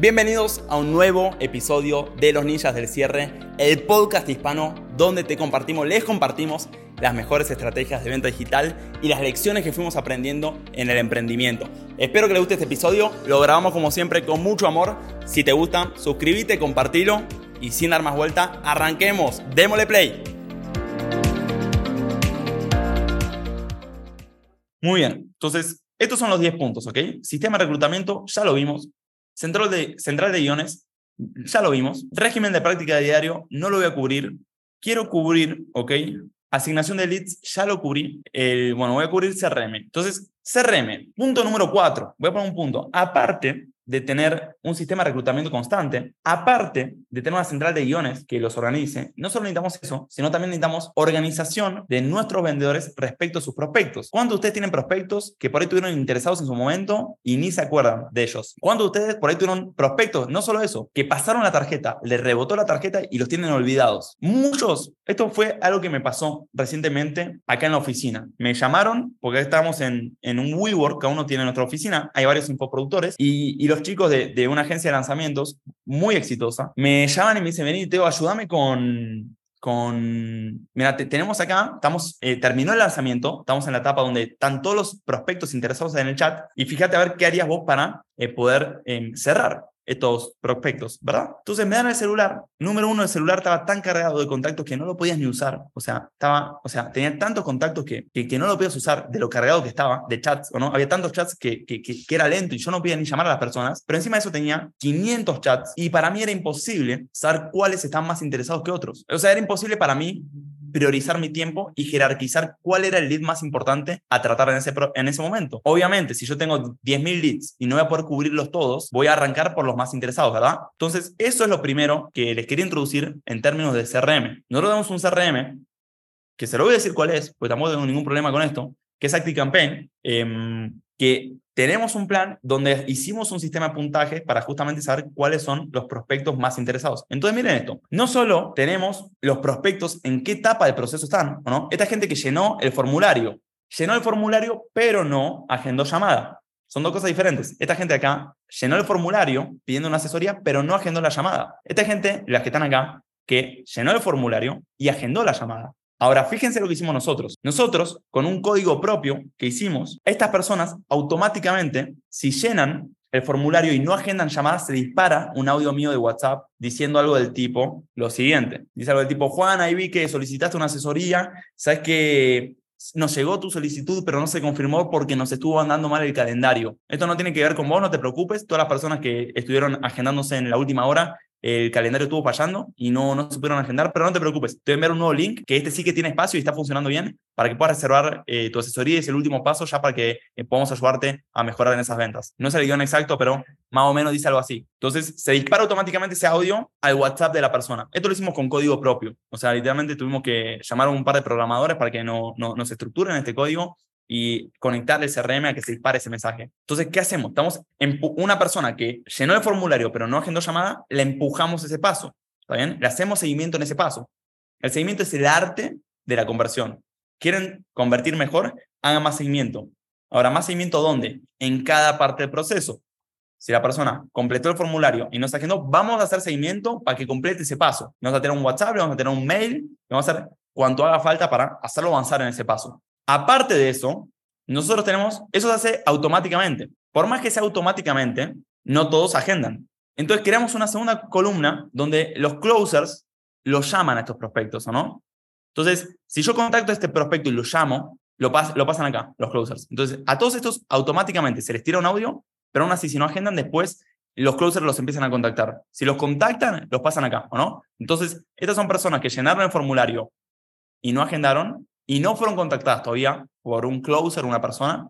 Bienvenidos a un nuevo episodio de Los Ninjas del Cierre, el podcast hispano donde te compartimos, les compartimos las mejores estrategias de venta digital y las lecciones que fuimos aprendiendo en el emprendimiento. Espero que les guste este episodio, lo grabamos como siempre con mucho amor. Si te gusta, suscríbete, compartilo y sin dar más vuelta, arranquemos, démosle play. Muy bien, entonces estos son los 10 puntos, ¿ok? Sistema de reclutamiento, ya lo vimos. Central de, central de guiones, ya lo vimos. Régimen de práctica diario, no lo voy a cubrir. Quiero cubrir, ¿ok? Asignación de leads, ya lo cubrí. bueno, voy a cubrir CRM. Entonces, CRM, punto número 4. Voy a poner un punto. Aparte, de tener un sistema de reclutamiento constante, aparte de tener una central de guiones que los organice, no solo necesitamos eso, sino también necesitamos organización de nuestros vendedores respecto a sus prospectos. ¿Cuántos de ustedes tienen prospectos que por ahí tuvieron interesados en su momento y ni se acuerdan de ellos? ¿Cuántos de ustedes por ahí tuvieron prospectos, no solo eso, que pasaron la tarjeta, les rebotó la tarjeta y los tienen olvidados? Muchos. Esto fue algo que me pasó recientemente acá en la oficina. Me llamaron porque estábamos en, en un WeWork, cada uno tiene nuestra oficina, hay varios infoproductores y, y los chicos de, una agencia de lanzamientos muy exitosa me llaman y me dicen, vení, Teo, ayúdame con, con, mira, tenemos acá, estamos, eh, terminó el lanzamiento, estamos en la etapa donde están todos los prospectos interesados en el chat y fíjate a ver qué harías vos para eh, poder em, cerrar estos prospectos, ¿verdad? Entonces me dan el celular. Número uno, el celular estaba tan cargado de contactos que no lo podías ni usar. O sea, estaba, o sea, tenía tantos contactos que, que, no lo podías usar de lo cargado que estaba, de chats, ¿o no? Había tantos chats que, que, que, era lento y yo no podía ni llamar a las personas. Pero encima de eso tenía 500 chats y para mí era imposible saber cuáles estaban más interesados que otros. O sea, era imposible para mí priorizar mi tiempo y jerarquizar cuál era el lead más importante a tratar en ese, en ese momento. Obviamente, si yo tengo 10.000 leads y no voy a poder cubrirlos todos, voy a arrancar por los más interesados, ¿verdad? Entonces, eso es lo primero que les quería introducir en términos de CRM. Nosotros tenemos un CRM, que se lo voy a decir cuál es, pues tampoco tengo ningún problema con esto, que es ActiveCampaign, eh, que tenemos un plan donde hicimos un sistema de puntaje para justamente saber cuáles son los prospectos más interesados. Entonces, miren esto, no solo tenemos los prospectos en qué etapa del proceso están. Esta gente que llenó el formulario, llenó el formulario, pero no agendó llamada. Son dos cosas diferentes. Esta gente acá llenó el formulario pidiendo una asesoría, pero no agendó la llamada. Esta gente, las que están acá, que llenó el formulario y agendó la llamada. Ahora, fíjense lo que hicimos nosotros. Nosotros, con un código propio que hicimos, estas personas automáticamente, si llenan el formulario y no agendan llamadas, se dispara un audio mío de WhatsApp diciendo algo del tipo, lo siguiente. Dice algo del tipo, Juan, ahí vi que solicitaste una asesoría, sabes que nos llegó tu solicitud, pero no se confirmó porque nos estuvo andando mal el calendario. Esto no tiene que ver con vos, no te preocupes. Todas las personas que estuvieron agendándose en la última hora el calendario estuvo fallando y no, no se pudieron agendar, pero no te preocupes, te voy a enviar un nuevo link, que este sí que tiene espacio y está funcionando bien, para que puedas reservar eh, tu asesoría es el último paso ya para que eh, podamos ayudarte a mejorar en esas ventas. No es el guion exacto, pero más o menos dice algo así. Entonces, se dispara automáticamente ese audio al WhatsApp de la persona. Esto lo hicimos con código propio. O sea, literalmente tuvimos que llamar a un par de programadores para que no, no, nos estructuren este código y conectar el CRM a que se dispare ese mensaje. Entonces, ¿qué hacemos? Estamos una persona que llenó el formulario pero no agendó llamada, le empujamos ese paso. ¿Está bien? Le hacemos seguimiento en ese paso. El seguimiento es el arte de la conversión. ¿Quieren convertir mejor? Hagan más seguimiento. Ahora, ¿más seguimiento dónde? En cada parte del proceso. Si la persona completó el formulario y no se agendó, vamos a hacer seguimiento para que complete ese paso. Vamos a tener un WhatsApp, vamos a tener un mail, vamos a hacer cuanto haga falta para hacerlo avanzar en ese paso. Aparte de eso, nosotros tenemos, eso se hace automáticamente. Por más que sea automáticamente, no todos agendan. Entonces creamos una segunda columna donde los closers los llaman a estos prospectos, ¿o no? Entonces, si yo contacto a este prospecto y lo llamo, lo, lo pasan acá, los closers. Entonces, a todos estos automáticamente se les tira un audio, pero aún así, si no agendan, después los closers los empiezan a contactar. Si los contactan, los pasan acá, ¿o no? Entonces, estas son personas que llenaron el formulario y no agendaron, y no fueron contactadas todavía por un closer, una persona.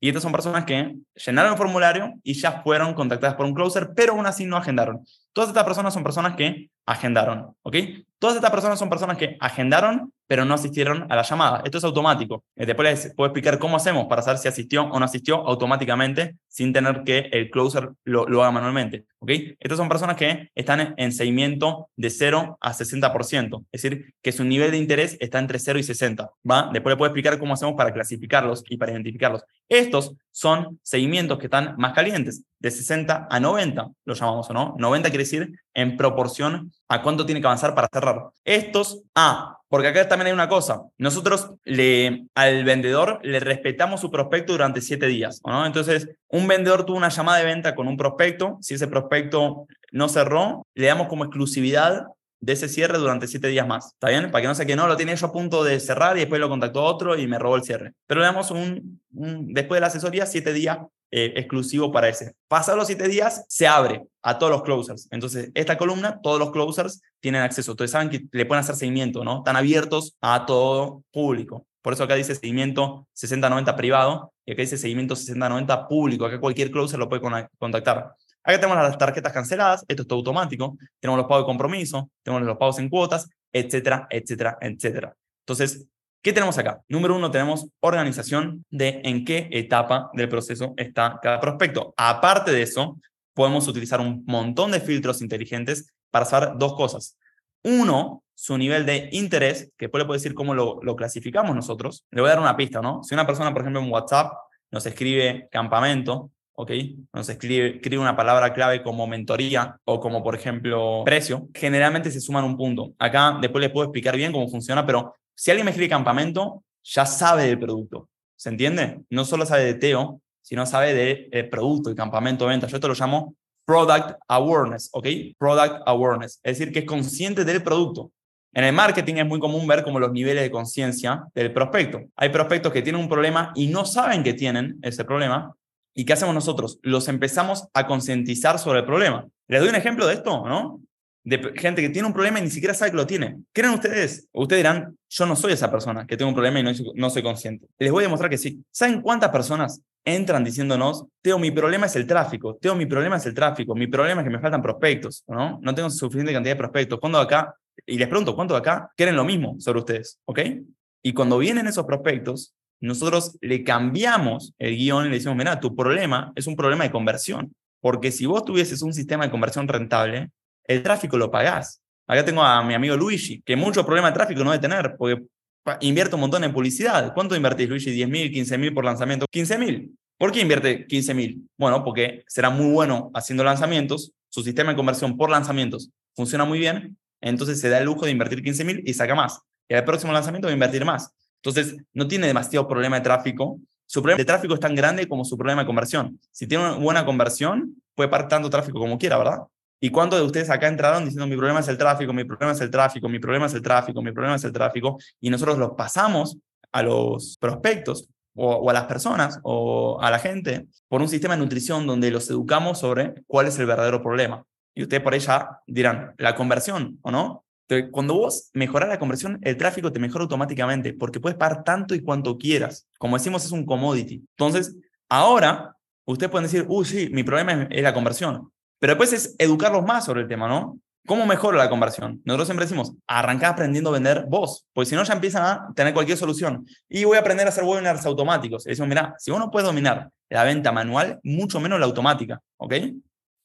Y estas son personas que llenaron el formulario y ya fueron contactadas por un closer, pero aún así no agendaron. Todas estas personas son personas que agendaron, ¿ok? Todas estas personas son personas que agendaron, pero no asistieron a la llamada. Esto es automático. Eh, después les puedo explicar cómo hacemos para saber si asistió o no asistió automáticamente sin tener que el closer lo, lo haga manualmente. ¿ok? Estas son personas que están en seguimiento de 0 a 60%, es decir, que su nivel de interés está entre 0 y 60. ¿va? Después les puedo explicar cómo hacemos para clasificarlos y para identificarlos. Estos son seguimientos que están más calientes, de 60 a 90, lo llamamos, ¿o no? 90 quiere decir en proporción a cuánto tiene que avanzar para cerrar. Estos, ah, porque acá también hay una cosa, nosotros le, al vendedor le respetamos su prospecto durante 7 días, ¿no? Entonces, un vendedor tuvo una llamada de venta con un prospecto, si ese prospecto no cerró, le damos como exclusividad de ese cierre durante siete días más. ¿Está bien? Para que no sea que no, lo tenía yo a punto de cerrar y después lo contactó otro y me robó el cierre. Pero le damos un, después de la asesoría, siete días eh, exclusivo para ese. Pasados los siete días, se abre a todos los closers. Entonces, esta columna, todos los closers tienen acceso. Entonces, saben que le pueden hacer seguimiento, ¿no? Están abiertos a todo público. Por eso acá dice seguimiento 60-90 privado y acá dice seguimiento 60-90 público. Acá cualquier closer lo puede contactar. Acá tenemos las tarjetas canceladas, esto es todo automático, tenemos los pagos de compromiso, tenemos los pagos en cuotas, etcétera, etcétera, etcétera. Entonces, ¿qué tenemos acá? Número uno, tenemos organización de en qué etapa del proceso está cada prospecto. Aparte de eso, podemos utilizar un montón de filtros inteligentes para saber dos cosas. Uno, su nivel de interés, que después le puedo decir cómo lo, lo clasificamos nosotros. Le voy a dar una pista, ¿no? Si una persona, por ejemplo, en WhatsApp nos escribe campamento, ¿ok? Nos escribe, una palabra clave como mentoría o como, por ejemplo, precio, generalmente se suman un punto. Acá después les puedo explicar bien cómo funciona, pero si alguien me escribe campamento, ya sabe del producto. ¿Se entiende? No solo sabe de Teo, sino sabe del de producto, y campamento de venta. Yo esto lo llamo Product Awareness, ¿ok? Product Awareness. Es decir, que es consciente del producto. En el marketing es muy común ver como los niveles de conciencia del prospecto. Hay prospectos que tienen un problema y no saben que tienen ese problema ¿Y qué hacemos nosotros? Los empezamos a concientizar sobre el problema. Les doy un ejemplo de esto, ¿no? De gente que tiene un problema y ni siquiera sabe que lo tiene. ¿Creen ustedes? Ustedes dirán, yo no soy esa persona que tengo un problema y no, soy consciente. Les voy a demostrar que sí. ¿Saben cuántas personas entran diciéndonos, Teo, mi problema es el tráfico, Teo, mi problema es el tráfico, mi problema es que me faltan prospectos, ¿no? No tengo suficiente cantidad de prospectos. ¿Cuándo acá? Y les pregunto, ¿cuánto de acá quieren lo mismo sobre ustedes? ¿Ok? Y cuando vienen esos prospectos, nosotros le cambiamos el guion y le decimos, mira, tu problema es un problema de conversión, porque si vos tuvieses un sistema de conversión rentable, el tráfico lo pagás. Acá tengo a mi amigo Luigi, que mucho problema de tráfico no debe tener, porque invierte un montón en publicidad. ¿Cuánto invertís, Luigi? ¿10 mil, 15 mil por lanzamiento? 15 mil. ¿Por qué invierte 15 mil? Bueno, porque será muy bueno haciendo lanzamientos, su sistema de conversión por lanzamientos funciona muy bien, entonces se da el lujo de invertir 15 mil y saca más. Y al próximo lanzamiento va a invertir más. Entonces, no tiene demasiado problema de tráfico. Su problema de tráfico es tan grande como su problema de conversión. Si tiene una buena conversión, puede parar tanto tráfico como quiera, ¿verdad? ¿Y cuántos de ustedes acá entraron diciendo mi problema es el tráfico, mi problema es el tráfico, mi problema es el tráfico, mi problema es el tráfico? Y nosotros los pasamos a los prospectos o, a las personas o a la gente por un sistema de nutrición donde los educamos sobre cuál es el verdadero problema. Y ustedes por ella dirán, la conversión, ¿o no? Cuando vos mejoras la conversión, el tráfico te mejora automáticamente porque puedes pagar tanto y cuanto quieras. Como decimos, es un commodity. Entonces, ahora, ustedes pueden decir, uy, sí, mi problema es, la conversión. Pero después es educarlos más sobre el tema, ¿no? ¿Cómo mejora la conversión? Nosotros siempre decimos, arrancar aprendiendo a vender vos, porque si no ya empiezan a tener cualquier solución. Y voy a aprender a hacer webinars automáticos. Y decimos, mira, si vos no puedes dominar la venta manual, mucho menos la automática, ¿ok?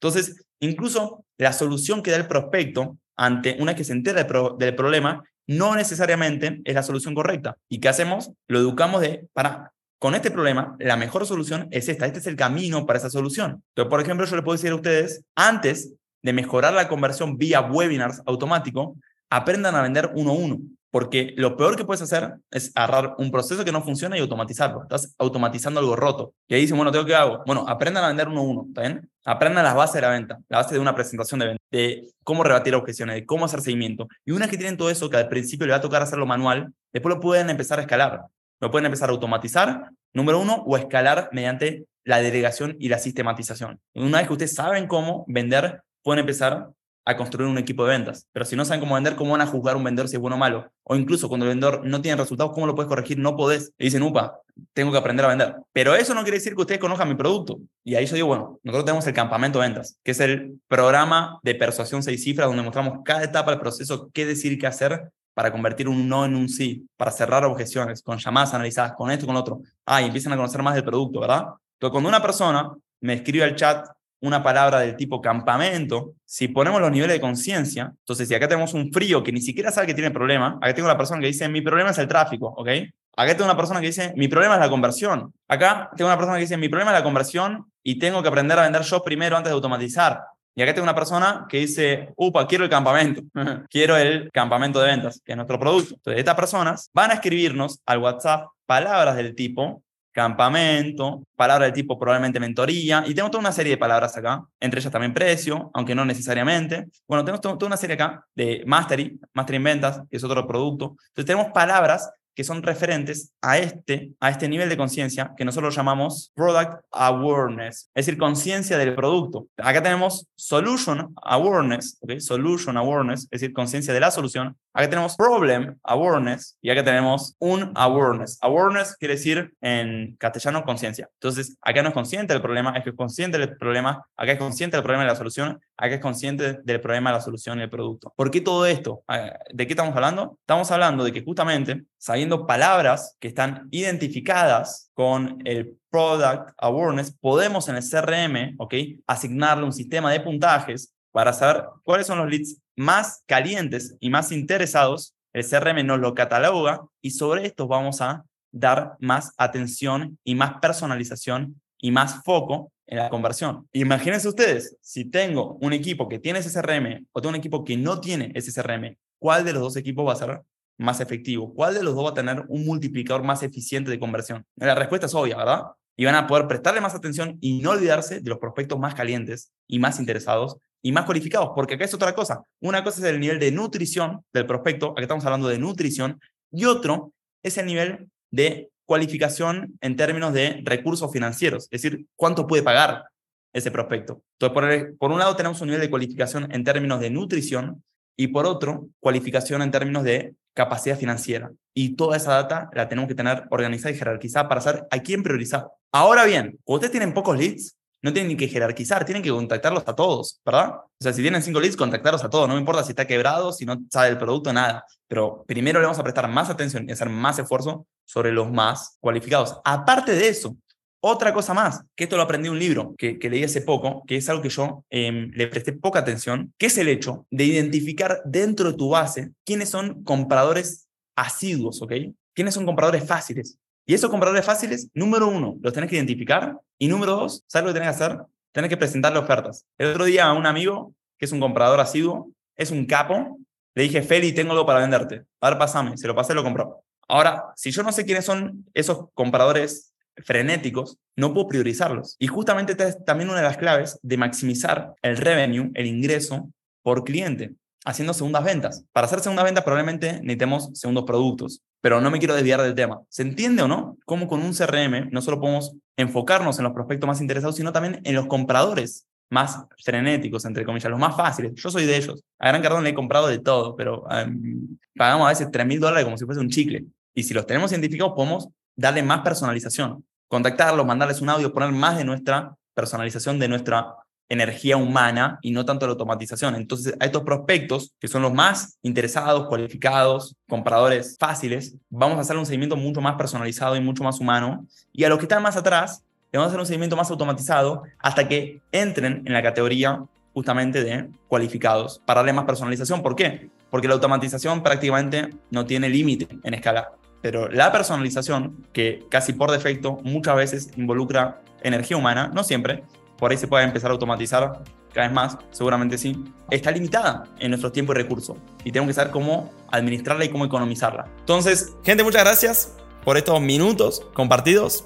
Entonces, incluso la solución que da el prospecto ante una que se entera del, problema, no necesariamente es la solución correcta. ¿Y qué hacemos? Lo educamos de, para, con este problema, la mejor solución es esta, este es el camino para esa solución. Entonces, por ejemplo, yo le puedo decir a ustedes, antes de mejorar la conversión vía webinars automático, aprendan a vender uno a uno. Porque lo peor que puedes hacer es agarrar un proceso que no funciona y automatizarlo. Estás automatizando algo roto. Y ahí dicen, bueno, ¿tengo qué hago? Bueno, aprendan a vender uno a uno, ¿está bien? Aprendan las bases de la venta, la base de una presentación de venta, de cómo rebatir objeciones, de cómo hacer seguimiento. Y una vez que tienen todo eso, que al principio le va a tocar hacerlo manual, después lo pueden empezar a escalar. Lo pueden empezar a automatizar, número uno, o escalar mediante la delegación y la sistematización. Una vez que ustedes saben cómo vender, pueden empezar a construir un equipo de ventas. Pero si no saben cómo vender, ¿cómo van a juzgar un vendedor si es bueno o malo? O incluso cuando el vendedor no tiene resultados, ¿cómo lo puedes corregir? No podés. Y dicen, upa, tengo que aprender a vender. Pero eso no quiere decir que ustedes conozcan mi producto. Y ahí yo digo, bueno, nosotros tenemos el campamento de ventas, que es el programa de persuasión seis cifras donde mostramos cada etapa del proceso, qué decir, qué hacer para convertir un no en un sí, para cerrar objeciones, con llamadas analizadas, con esto, con otro. Ah, y empiezan a conocer más del producto, ¿verdad? Entonces, cuando una persona me escribe al chat una palabra del tipo campamento, si ponemos los niveles de conciencia, entonces si acá tenemos un frío que ni siquiera sabe que tiene problema, acá tengo la persona que dice, mi problema es el tráfico, ¿ok? Acá tengo una persona que dice, mi problema es la conversión. Acá tengo una persona que dice, mi problema es la conversión y tengo que aprender a vender yo primero antes de automatizar. Y acá tengo una persona que dice, upa, quiero el campamento, quiero el campamento de ventas, que es nuestro producto. Entonces, estas personas van a escribirnos al WhatsApp palabras del tipo, campamento, palabra del tipo probablemente mentoría, y tengo toda una serie de palabras acá, entre ellas también precio, aunque no necesariamente. Bueno, tenemos toda una serie acá de mastery, mastery en ventas, que es otro producto. Entonces tenemos palabras que son referentes a este, a este nivel de conciencia que nosotros llamamos Product Awareness, es decir, conciencia del producto. Acá tenemos Solution Awareness, ¿okay? Solution Awareness, es decir, conciencia de la solución. Acá tenemos Problem Awareness y acá tenemos un Awareness. Awareness quiere decir en castellano conciencia. Entonces, acá no es consciente del problema, es que es consciente del problema, acá es consciente del problema y la solución, acá es consciente del problema, la solución y el producto. ¿Por qué todo esto? Ah, ¿De qué estamos hablando? Estamos hablando de que justamente sabiendo palabras que están identificadas con el Product Awareness, podemos en el CRM, ¿ok? Asignarle un sistema de puntajes para saber cuáles son los leads más calientes y más interesados. El CRM nos lo cataloga y sobre esto vamos a dar más atención y más personalización y más foco en la conversión. Imagínense ustedes, si tengo un equipo que tiene ese CRM o tengo un equipo que no tiene ese CRM, ¿cuál de los dos equipos va a ser más efectivo? ¿Cuál de los dos va a tener un multiplicador más eficiente de conversión? La respuesta es obvia, ¿verdad? Y van a poder prestarle más atención y no olvidarse de los prospectos más calientes y más interesados y más cualificados, porque acá es otra cosa. Una cosa es el nivel de nutrición del prospecto, acá estamos hablando de nutrición, y otro es el nivel de cualificación en términos de recursos financieros, es decir, cuánto puede pagar ese prospecto. Entonces, por, por un lado tenemos un nivel de cualificación en términos de nutrición y por otro, cualificación en términos de capacidad financiera. Y toda esa data la tenemos que tener organizada y jerarquizada para saber a quién priorizar. Ahora bien, ustedes tienen pocos leads, no tienen ni que jerarquizar, tienen que contactarlos a todos, ¿verdad? O sea, si tienen cinco leads, contactarlos a todos, no me importa si está quebrado, si no sabe el producto, nada. Pero primero le vamos a prestar más atención y hacer más esfuerzo sobre los más cualificados. Aparte de eso, otra cosa más, que esto lo aprendí en un libro que, leí hace poco, que es algo que yo em, le presté poca atención, que es el hecho de identificar dentro de tu base quiénes son compradores asiduos, ¿ok? ¿Quiénes son compradores fáciles? Y esos compradores fáciles, número uno, los tenés que identificar. Y número dos, ¿sabes lo que tenés que hacer? Tenés que presentarle ofertas. El otro día a un amigo, que es un comprador asiduo, es un capo, le dije, Feli, tengo algo para venderte. A ver, pasame. Se lo pasé, lo compró. Ahora, si yo no sé quiénes son esos compradores frenéticos, no puedo priorizarlos. Y justamente esta es también una de las claves de maximizar el revenue, el ingreso por cliente, haciendo segundas ventas. Para hacer segundas ventas probablemente necesitemos segundos productos, pero no me quiero desviar del tema. ¿Se entiende o no? Cómo con un CRM no solo podemos enfocarnos en los prospectos más interesados, sino también en los compradores más frenéticos, entre comillas, los más fáciles. Yo soy de ellos. A Gran Cardón le he comprado de todo, pero em, pagamos a veces 3 mil dólares como si fuese un chicle. Y si los tenemos identificados, podemos darle más personalización. Contactarlos, mandarles un audio, poner más de nuestra personalización, de nuestra energía humana y no tanto la automatización. Entonces, a estos prospectos, que son los más interesados, cualificados, compradores fáciles, vamos a hacer un seguimiento mucho más personalizado y mucho más humano. Y a los que están más atrás, le vamos a hacer un seguimiento más automatizado hasta que entren en la categoría justamente de cualificados para darle más personalización. ¿Por qué? Porque la automatización prácticamente no tiene límite en escala. Pero la personalización, que casi por defecto muchas veces involucra energía humana, no siempre, por ahí se puede empezar a automatizar cada vez más, seguramente sí, está limitada en nuestros tiempos y recursos. Y tenemos que saber cómo administrarla y cómo economizarla. Entonces, gente, muchas gracias por estos minutos compartidos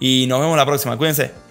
y nos vemos la próxima. Cuídense.